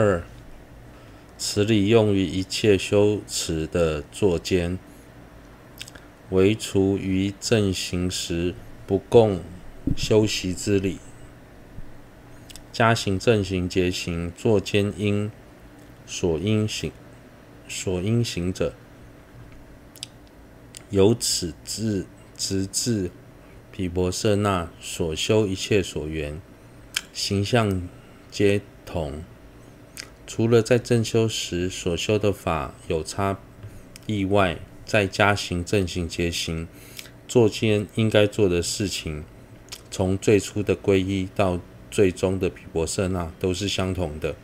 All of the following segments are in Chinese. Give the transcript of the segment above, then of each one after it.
二，此理用于一切修持的作间，唯除于正行时不共修习之理。加行、正行、结行作间应所应行所应行者，由此至直至毗婆舍那所修一切所缘形象皆同。除了在正修时所修的法有差异外，在加行、正行、结行作间应该做的事情，从最初的皈依到最终的毗婆舍那都是相同的。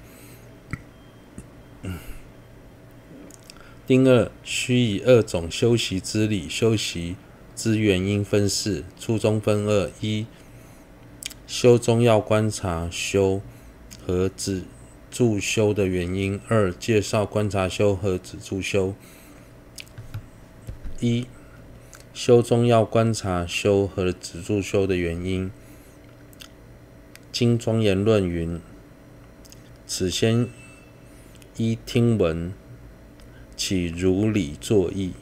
丁二需以二种修习之理修习之原因分四，初中分二：一、修中要观察修和止助修的原因；二、介绍观察修和止住修。一、修中要观察修和止住修的原因。经庄严论云：“此先依听闻起如理作意，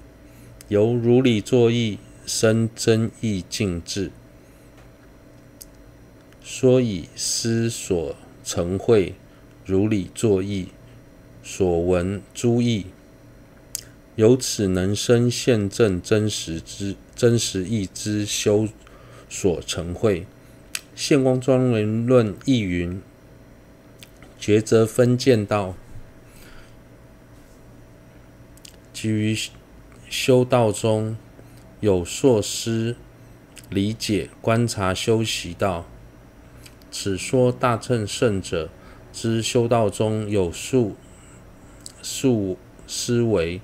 由如理作意生真意净智，说以思所成会如理作意所闻诸义，由此能生现证真实之真实义之修所成会。”现光庄严论亦云：抉择分见道，基于修道中有硕思理解观察修习道。此说大乘圣者之修道中有数数思维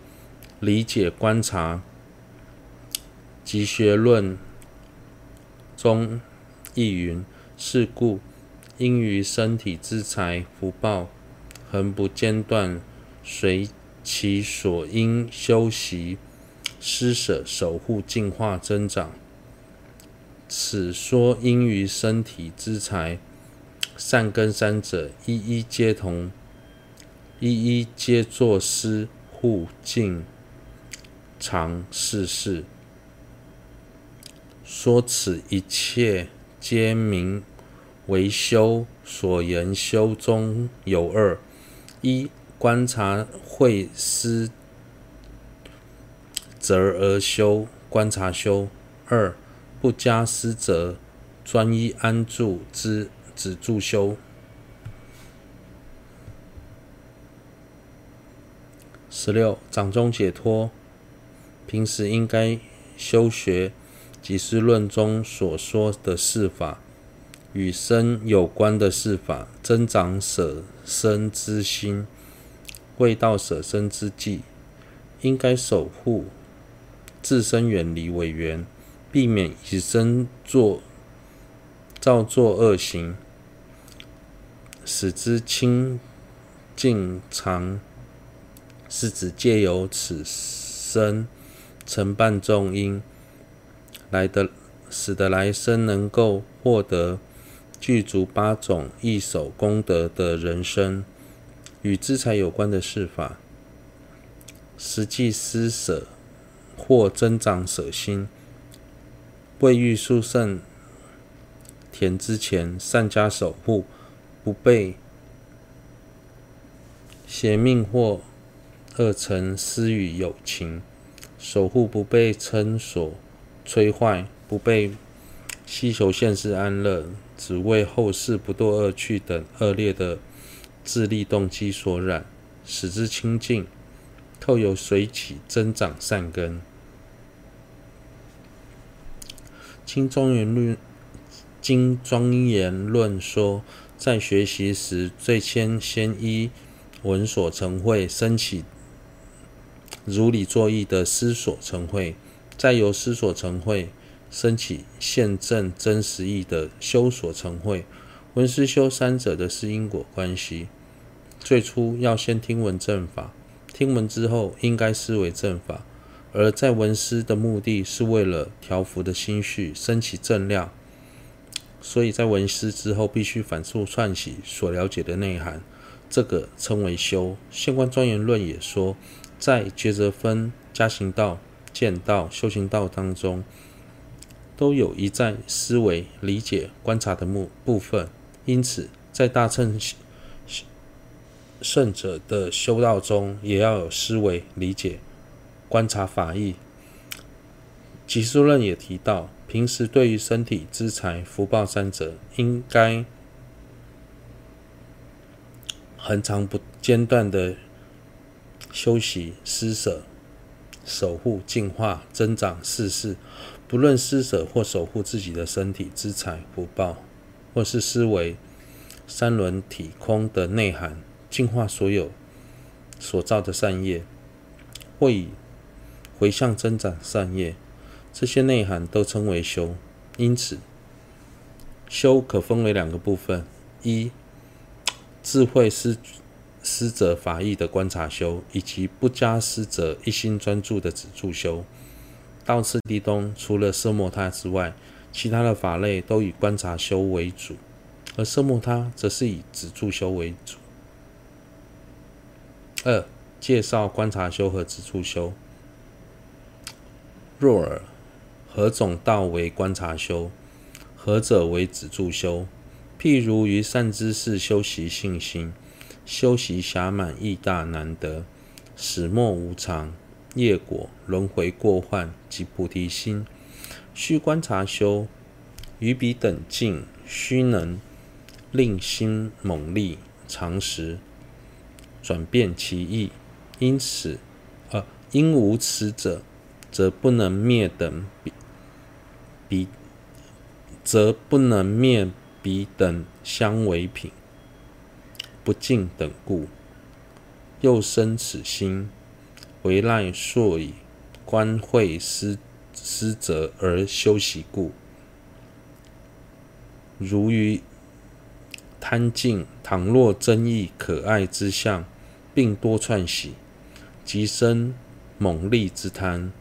理解观察，及学论中。亦云：是故因于身体之财福报恒不间断，随其所应修习施舍守护净化增长。此说因于身体之财善根三者一一皆同，一一皆作师护净常是事。说此一切。皆名为修，所言修中有二：一观察会思择而修观察修；二不加思择专一安住之止住修。十六掌中解脱，平时应该修学。即是论中所说的四法，与身有关的四法，增长舍身之心。未到舍身之际，应该守护自身，远离违缘，避免以身作造作恶行，使之清净常。是指借由此身承办众因。来的，使得来生能够获得具足八种异首功德的人生，与资财有关的事法，实际施舍或增长舍心，未遇殊胜田之前，善加守护，不被邪命或恶尘私语有情，守护不被嗔所。摧坏，不被希求现世安乐，只为后世不堕恶趣等恶劣的自利动机所染，使之清净，透由随起增长善根。经庄严论，经庄严论说，在学习时，最先先依闻所成会升起如理作意的思所成会。再由思所成会升起现证真实义的修所成会，闻思修三者的是因果关系。最初要先听闻正法，听闻之后应该思维正法，而在闻思的目的是为了调伏的心绪，升起正量。所以在闻思之后，必须反复串习所了解的内涵，这个称为修。现观庄严论也说，在抉择分、加行道、见道、修行道当中，都有一在思维、理解、观察的目部分。因此，在大乘圣者的修道中，也要有思维、理解、观察法义。集事论也提到，平时对于身体、资财、福报三者，应该恒常不间断的修习、施舍、守护、净化、增长四事。不论施舍或守护自己的身体、资财、福报，或是思维三轮体空的内涵，净化所有所造的善业，或以回向增长善业。这些内涵都称为修，因此修可分为两个部分：一、智慧师师者法义的观察修，以及不加师者一心专注的止住修。道次第中，除了奢摩他之外，其他的法类都以观察修为主，而奢摩他则是以止住修为主。二、介绍观察修和止住修。若尔。何种道为观察修？何者为止住修？譬如于善知识修习信心，修习暇满义大难得，始末无常，业果轮回过患及菩提心，须观察修。于彼等境，须能令心猛利，常时转变其意。因此，呃，因无此者，则不能灭等彼。则不能灭彼等相违品，不净等故，又生此心，唯赖溯以观慧思思则而修习故。如于贪境，倘若珍异可爱之相，并多串习，即生猛利之贪。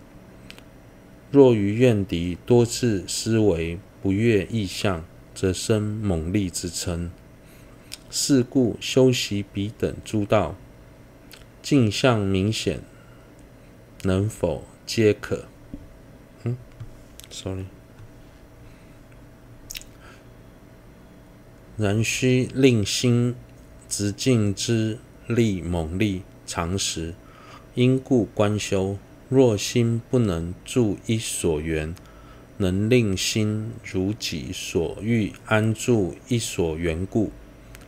若于怨敌多次思维不悦异相，则生猛力之嗔。是故修习彼等诸道，境相明显，能否皆可？嗯，sorry。然须令心执境之力猛力常时，因故观修。若心不能住一所缘，能令心如己所欲安住一所缘故，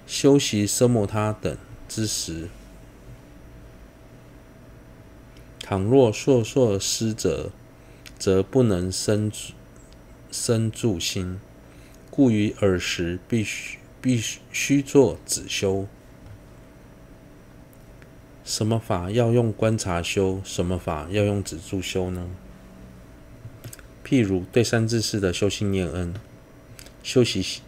修习奢摩他等之时，倘若数数施者，则不能生生住心，故于尔时必须必须做止修。什么法要用观察修？什么法要用止住修呢？譬如对善知识的修心念恩，修习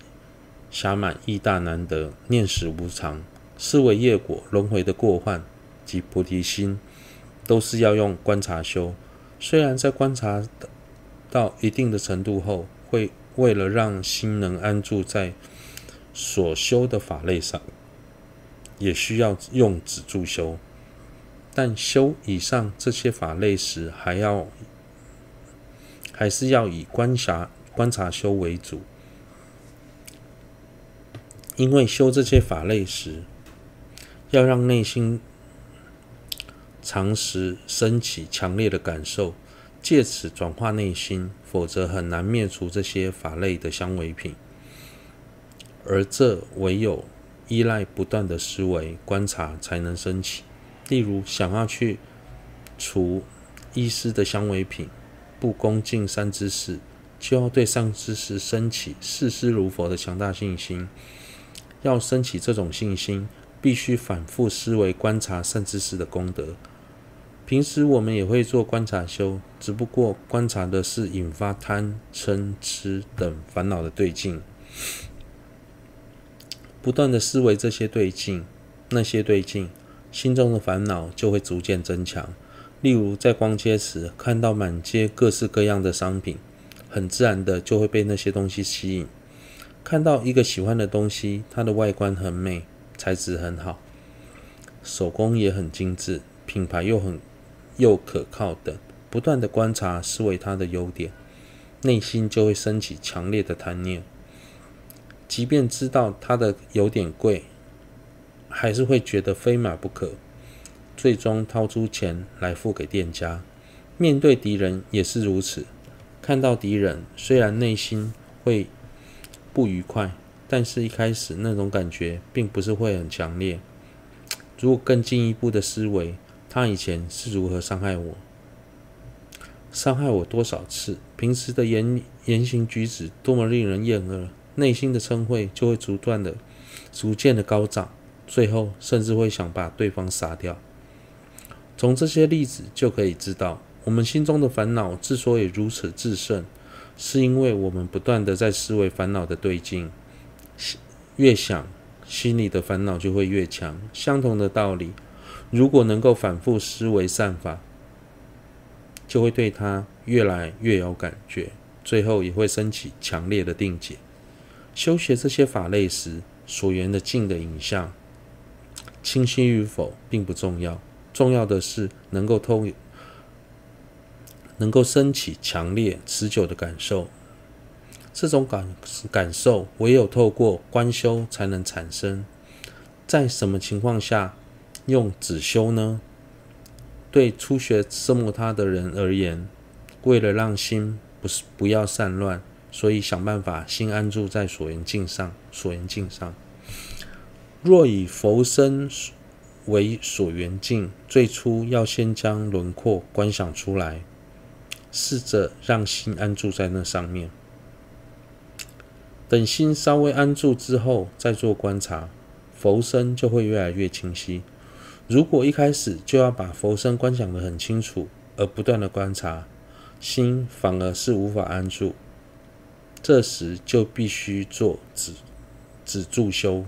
暇满意大难得，念死无常，思维业果轮回的过患及菩提心，都是要用观察修。虽然在观察到一定的程度后，会为了让心能安住在所修的法类上。也需要用止住修，但修以上这些法类时，还要还是要以观察观察修为主，因为修这些法类时，要让内心常时升起强烈的感受，借此转化内心，否则很难灭除这些法类的相违品，而这唯有。依赖不断的思维观察才能升起。例如，想要去除医师的相违品，不恭敬三知识，就要对三知识升起视师如佛的强大信心。要升起这种信心，必须反复思维观察善知识的功德。平时我们也会做观察修，只不过观察的是引发贪嗔痴等烦恼的对境。不断的思维这些对境，那些对境，心中的烦恼就会逐渐增强。例如在逛街时，看到满街各式各样的商品，很自然的就会被那些东西吸引。看到一个喜欢的东西，它的外观很美，材质很好，手工也很精致，品牌又很又可靠等，不断的观察思维它的优点，内心就会升起强烈的贪念。即便知道它的有点贵，还是会觉得非买不可，最终掏出钱来付给店家。面对敌人也是如此，看到敌人虽然内心会不愉快，但是一开始那种感觉并不是会很强烈。如果更进一步的思维，他以前是如何伤害我，伤害我多少次，平时的言言行举止多么令人厌恶。内心的嗔恚就会逐渐的、逐渐的高涨，最后甚至会想把对方杀掉。从这些例子就可以知道，我们心中的烦恼之所以如此炽盛，是因为我们不断的在思维烦恼的对境，越想，心里的烦恼就会越强。相同的道理，如果能够反复思维善法，就会对它越来越有感觉，最后也会升起强烈的定解。修学这些法类时，所缘的境的影像清晰与否并不重要，重要的是能够透，能够升起强烈持久的感受。这种感感受唯有透过观修才能产生。在什么情况下用止修呢？对初学圣摩他的人而言，为了让心不是不要散乱。所以想办法心安住在所缘境上，所缘境上。若以佛身为所缘境，最初要先将轮廓观想出来，试着让心安住在那上面。等心稍微安住之后，再做观察，佛身就会越来越清晰。如果一开始就要把佛身观想得很清楚，而不断的观察，心反而是无法安住。这时就必须做止止住修，